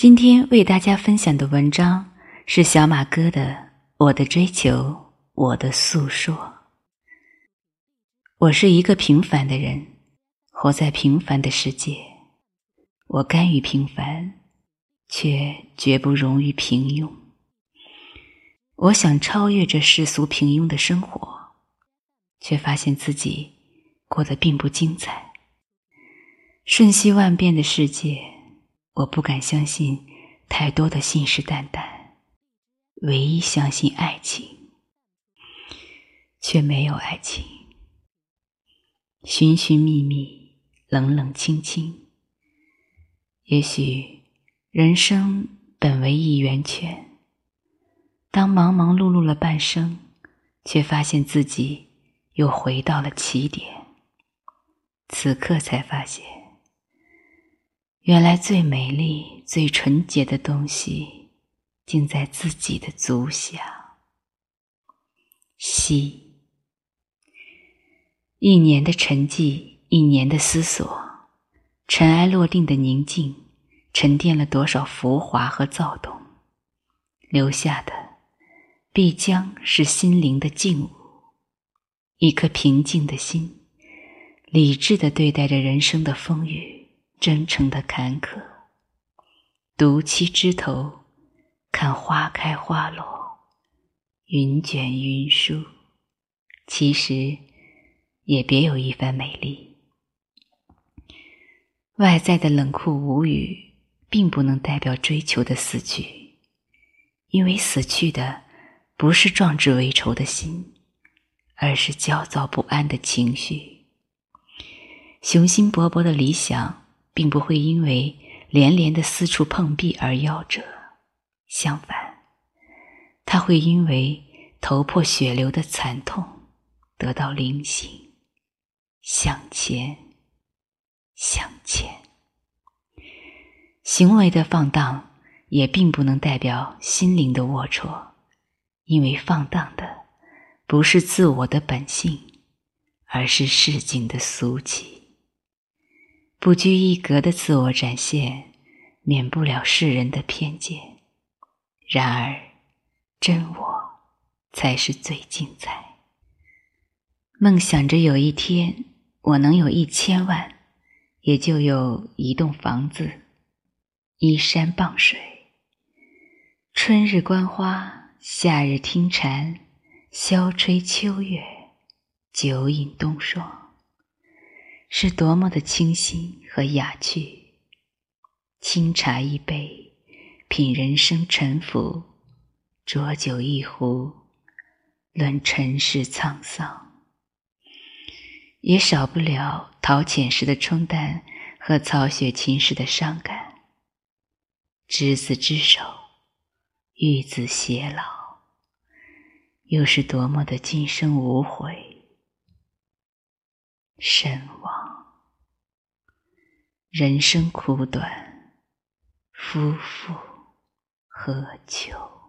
今天为大家分享的文章是小马哥的《我的追求，我的诉说》。我是一个平凡的人，活在平凡的世界。我甘于平凡，却绝不容于平庸。我想超越这世俗平庸的生活，却发现自己过得并不精彩。瞬息万变的世界。我不敢相信太多的信誓旦旦，唯一相信爱情，却没有爱情。寻寻觅觅，冷冷清清。也许人生本为一圆圈，当忙忙碌碌了半生，却发现自己又回到了起点。此刻才发现。原来最美丽、最纯洁的东西，竟在自己的足下。息，一年的沉寂，一年的思索，尘埃落定的宁静，沉淀了多少浮华和躁动？留下的，必将是心灵的静物，一颗平静的心，理智的对待着人生的风雨。真诚的坎坷，独栖枝头，看花开花落，云卷云舒，其实也别有一番美丽。外在的冷酷无语，并不能代表追求的死去，因为死去的不是壮志未酬的心，而是焦躁不安的情绪。雄心勃勃的理想。并不会因为连连的四处碰壁而夭折，相反，他会因为头破血流的惨痛得到灵醒，向前，向前。行为的放荡也并不能代表心灵的龌龊，因为放荡的不是自我的本性，而是市井的俗气。不拘一格的自我展现，免不了世人的偏见。然而，真我才是最精彩。梦想着有一天我能有一千万，也就有一栋房子，依山傍水。春日观花，夏日听蝉，萧吹秋月，酒饮冬霜。是多么的清新和雅趣！清茶一杯，品人生沉浮；浊酒一壶，论尘世沧桑。也少不了陶潜时的冲淡和曹雪芹时的伤感。执子之手，与子偕老，又是多么的今生无悔！身亡，人生苦短，夫复何求？